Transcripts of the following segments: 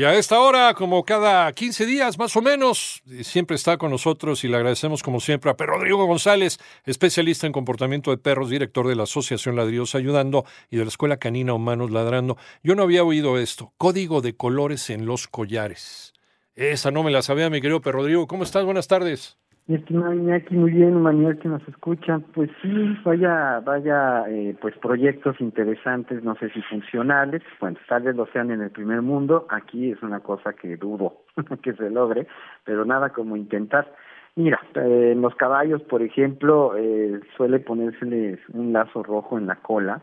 Y a esta hora, como cada 15 días más o menos, siempre está con nosotros y le agradecemos como siempre a Pedro Rodrigo González, especialista en comportamiento de perros, director de la Asociación Ladridos Ayudando y de la Escuela Canina Humanos Ladrando. Yo no había oído esto, código de colores en los collares. Esa no me la sabía, mi querido Pedro Rodrigo. ¿Cómo estás? Buenas tardes. Mi estimado Iñaki, muy bien, Manuel, que nos escucha. Pues sí, vaya, vaya, eh, pues proyectos interesantes, no sé si funcionales, bueno, tal vez lo sean en el primer mundo, aquí es una cosa que dudo que se logre, pero nada como intentar. Mira, eh, en los caballos, por ejemplo, eh, suele ponérseles un lazo rojo en la cola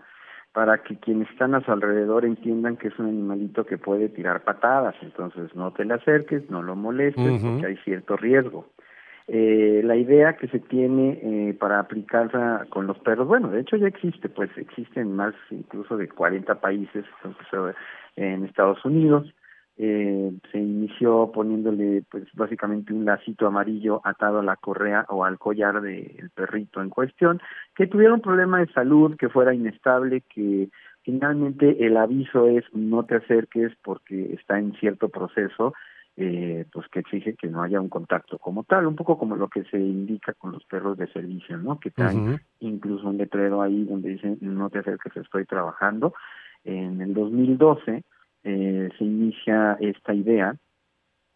para que quienes están a su alrededor entiendan que es un animalito que puede tirar patadas, entonces no te le acerques, no lo molestes, porque hay cierto riesgo. Eh, la idea que se tiene eh, para aplicarla con los perros, bueno, de hecho ya existe, pues existen más incluso de 40 países, en Estados Unidos, eh, se inició poniéndole pues básicamente un lacito amarillo atado a la correa o al collar del perrito en cuestión, que tuviera un problema de salud, que fuera inestable, que finalmente el aviso es no te acerques porque está en cierto proceso eh, pues que exige que no haya un contacto como tal, un poco como lo que se indica con los perros de servicio, ¿no? Que traen incluso un letrero ahí donde dicen no te acerques, estoy trabajando. En el 2012 eh, se inicia esta idea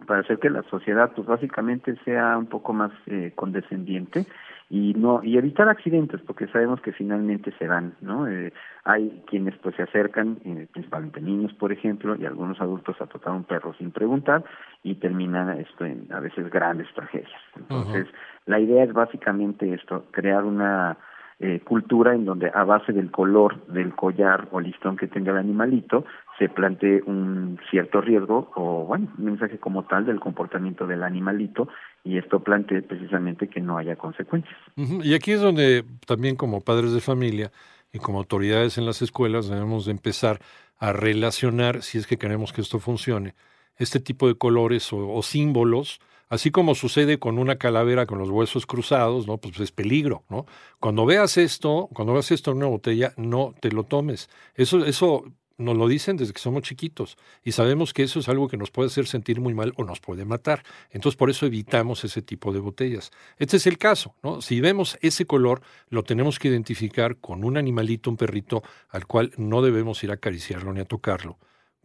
para hacer que la sociedad pues básicamente sea un poco más eh, condescendiente y no y evitar accidentes porque sabemos que finalmente se dan no eh, hay quienes pues se acercan eh, principalmente niños por ejemplo y algunos adultos a tocar un perro sin preguntar y terminan esto en a veces grandes tragedias. Entonces la idea es básicamente esto crear una eh, cultura en donde a base del color del collar o listón que tenga el animalito se plantee un cierto riesgo o bueno un mensaje como tal del comportamiento del animalito y esto plantee precisamente que no haya consecuencias. Y aquí es donde también como padres de familia y como autoridades en las escuelas debemos de empezar a relacionar, si es que queremos que esto funcione, este tipo de colores o símbolos Así como sucede con una calavera con los huesos cruzados, ¿no? Pues es peligro, ¿no? Cuando veas esto, cuando veas esto en una botella, no te lo tomes. Eso, eso nos lo dicen desde que somos chiquitos y sabemos que eso es algo que nos puede hacer sentir muy mal o nos puede matar. Entonces por eso evitamos ese tipo de botellas. Este es el caso, ¿no? Si vemos ese color, lo tenemos que identificar con un animalito, un perrito, al cual no debemos ir a acariciarlo ni a tocarlo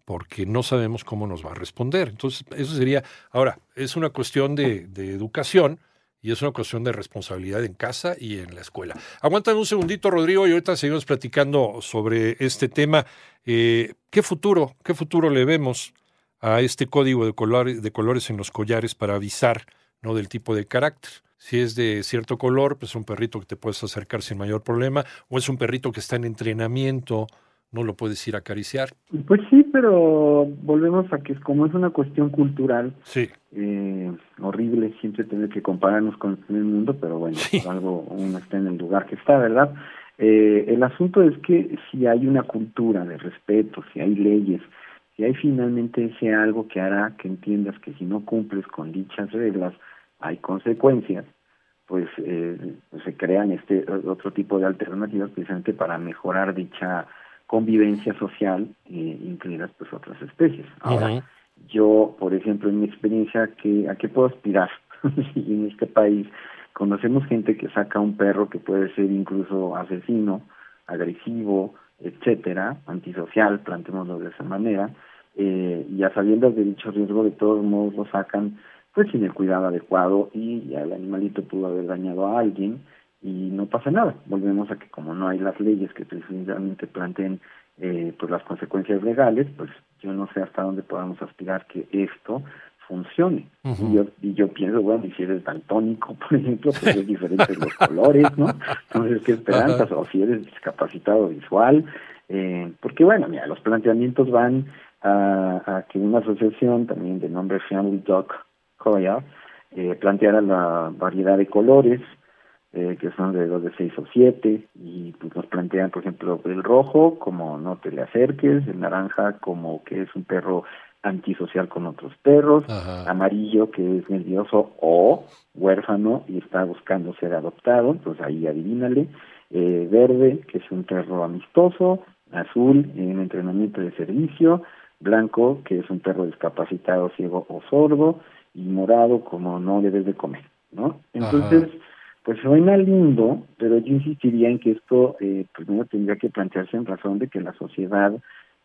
porque no sabemos cómo nos va a responder. Entonces, eso sería, ahora, es una cuestión de, educación y es una cuestión de responsabilidad en casa y en la escuela. Aguantan un segundito, Rodrigo, y ahorita seguimos platicando sobre este tema. Eh, ¿Qué futuro, qué futuro le vemos a este código de, color, de colores en los collares para avisar ¿no? del tipo de carácter? Si es de cierto color, pues es un perrito que te puedes acercar sin mayor problema, o es un perrito que está en entrenamiento, no lo puedes ir a acariciar. Pues sí, pero volvemos a que como es una cuestión cultural, sí. eh, horrible siempre tener que compararnos con el mundo, pero bueno, algo uno está en el lugar que está, ¿verdad? Eh, el asunto es que si hay una cultura de respeto, si hay leyes, si hay finalmente ese algo que hará que entiendas que si no cumples con dichas reglas hay consecuencias, pues eh, se crean este otro tipo de alternativas precisamente para mejorar dicha convivencia social, eh, incluidas pues otras especies. Ahora, yo, por ejemplo, en mi experiencia, que, ¿a qué puedo aspirar? en este país conocemos gente que saca un perro que puede ser incluso asesino, agresivo, etcétera, antisocial, planteémoslo de esa manera, eh, ya sabiendo de dicho riesgo, de todos modos lo sacan pues sin el cuidado adecuado y ya el animalito pudo haber dañado a alguien y no pasa nada. Volvemos a que como no hay las leyes que precisamente planteen eh, pues las consecuencias legales, pues yo no sé hasta dónde podamos aspirar que esto funcione. y, yo, y yo pienso, bueno, y si eres daltónico, por ejemplo, pues es diferente los colores, ¿no? Entonces, ¿qué esperanzas? O si eres discapacitado visual, eh, porque bueno, mira, los planteamientos van a, a que una asociación también de nombre Family Dog Koya eh, planteara la variedad de colores, eh, que son alrededor de seis o siete, y pues nos plantean, por ejemplo, el rojo como no te le acerques, el naranja como que es un perro antisocial con otros perros, amarillo que es nervioso o huérfano y está buscando ser adoptado, entonces ahí adivínale, eh, verde que es un perro amistoso, azul en entrenamiento de servicio, blanco que es un perro discapacitado, ciego o sordo, y morado como no debes de comer, ¿no? Entonces, pues suena lindo, pero yo insistiría en que esto eh, primero tendría que plantearse en razón de que la sociedad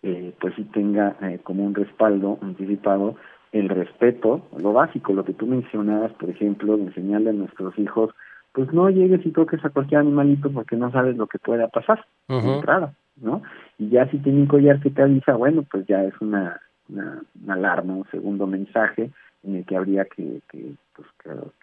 eh, pues sí tenga eh, como un respaldo anticipado el respeto, lo básico, lo que tú mencionabas, por ejemplo, de enseñarle a nuestros hijos, pues no llegues y toques a cualquier animalito porque no sabes lo que pueda pasar entrada, ¿no? Y ya si tiene un collar que te avisa, bueno, pues ya es una, una, una alarma, un segundo mensaje en el que habría que, que, pues,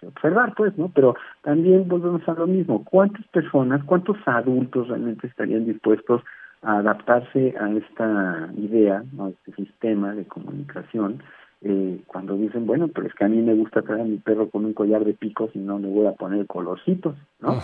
que, observar, pues, ¿no? Pero también volvemos a lo mismo, ¿cuántas personas, cuántos adultos realmente estarían dispuestos a adaptarse a esta idea, a este sistema de comunicación, eh, cuando dicen, bueno, pero es que a mí me gusta traer a mi perro con un collar de picos y no le voy a poner colorcitos, ¿no?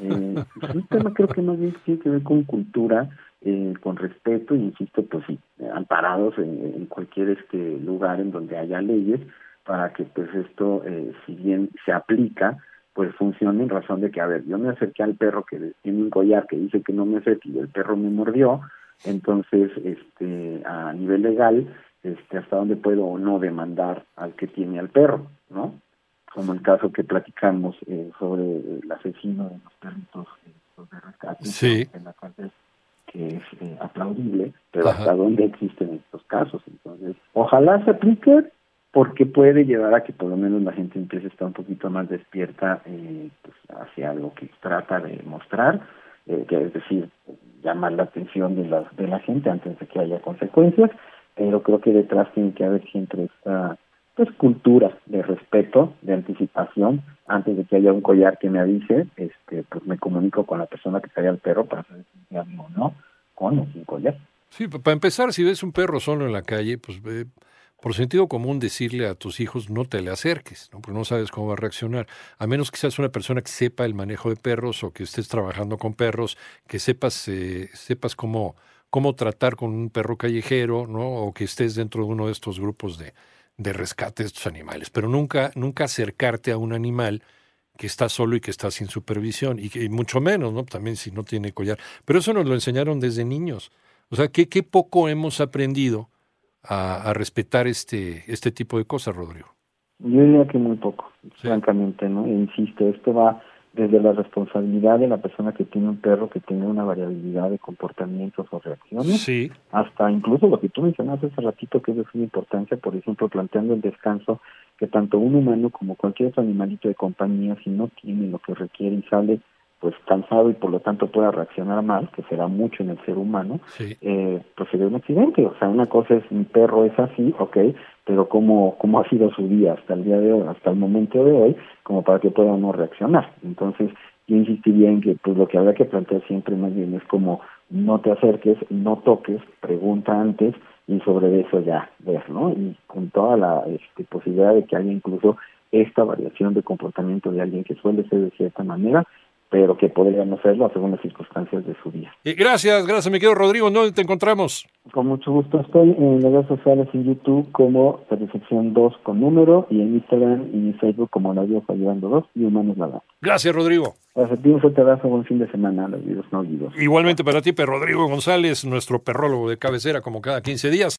Eh, pues un tema creo que más bien tiene que ver con cultura, eh, con respeto, y insisto, pues sí, amparados en, en, cualquier este lugar en donde haya leyes, para que pues esto, eh, si bien se aplica, pues funcione en razón de que, a ver, yo me acerqué al perro que tiene un collar que dice que no me acerque y el perro me mordió, entonces, este, a nivel legal, este, hasta dónde puedo o no demandar al que tiene al perro, ¿no? Como el caso que platicamos eh, sobre el asesino de los perritos eh, de rescate, sí. en la que es eh, aplaudible, pero hasta dónde existen estos casos. Entonces, ojalá se aplique porque puede llevar a que por lo menos la gente empiece a estar un poquito más despierta eh, pues, hacia lo que trata de mostrar, eh, que es decir, llamar la atención de la, de la gente antes de que haya consecuencias, pero creo que detrás tiene que haber siempre esta pues cultura de respeto, de anticipación, antes de que haya un collar que me avise, este pues me comunico con la persona que trae al perro para saber si o no, con o sin collar. Sí, para empezar, si ves un perro solo en la calle, pues ve por sentido común decirle a tus hijos no te le acerques, ¿no? porque no sabes cómo va a reaccionar, a menos que seas una persona que sepa el manejo de perros o que estés trabajando con perros, que sepas, eh, sepas cómo, cómo tratar con un perro callejero, ¿no? o que estés dentro de uno de estos grupos de, de rescate de estos animales, pero nunca, nunca acercarte a un animal que está solo y que está sin supervisión, y, mucho menos, ¿no? También si no tiene collar. Pero eso nos lo enseñaron desde niños. O sea, qué poco hemos aprendido a, respetar este, este tipo de cosas, Rodrigo? Yo diría que muy poco, francamente, ¿no? E insisto, esto va desde la responsabilidad de la persona que tiene un perro que tiene una variabilidad de comportamientos o reacciones, sí. hasta incluso lo que tú mencionaste hace ratito, que es de suma importancia, por ejemplo, planteando el descanso, que tanto un humano como cualquier otro animalito de compañía, si no tiene lo que requiere y sale pues cansado y por lo tanto pueda reaccionar mal, que será mucho en el ser humano, eh, pues sería un accidente. O sea, una cosa es mi perro es así, ok, pero cómo, cómo ha sido su día hasta el día de hoy, hasta el momento de hoy, como para que pueda no reaccionar. Entonces, yo insistiría en que pues lo que habrá que plantear siempre más bien es como no te acerques, no toques, pregunta antes y sobre eso ya ver, ¿no? Y con toda la este, posibilidad de que haya incluso esta variación de comportamiento de alguien que suele ser de cierta manera, pero que podrían hacerlo según las circunstancias de su vida. Y gracias, gracias, mi querido Rodrigo. ¿Dónde te encontramos? Con mucho gusto. Estoy en las redes sociales en YouTube como Satisfacción 2 con número y en Instagram y en Facebook como La Diosa Llevando 2 y Humanos Nada. Gracias, Rodrigo. Gracias a ti, un fuerte abrazo, buen fin de semana, los videos no olvidos. Igualmente para ti, Rodrigo González, nuestro perrólogo de cabecera como cada 15 días.